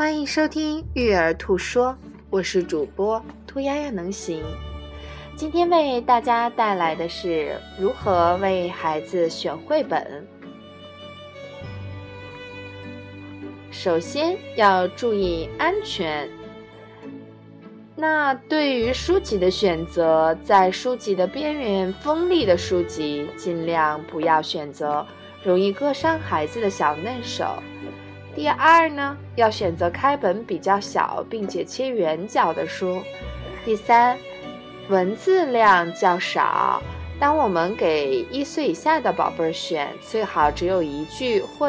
欢迎收听《育儿兔说》，我是主播兔丫丫能行。今天为大家带来的是如何为孩子选绘本。首先要注意安全。那对于书籍的选择，在书籍的边缘锋利的书籍，尽量不要选择容易割伤孩子的小嫩手。第二呢，要选择开本比较小并且切圆角的书。第三，文字量较少。当我们给一岁以下的宝贝儿选，最好只有一句或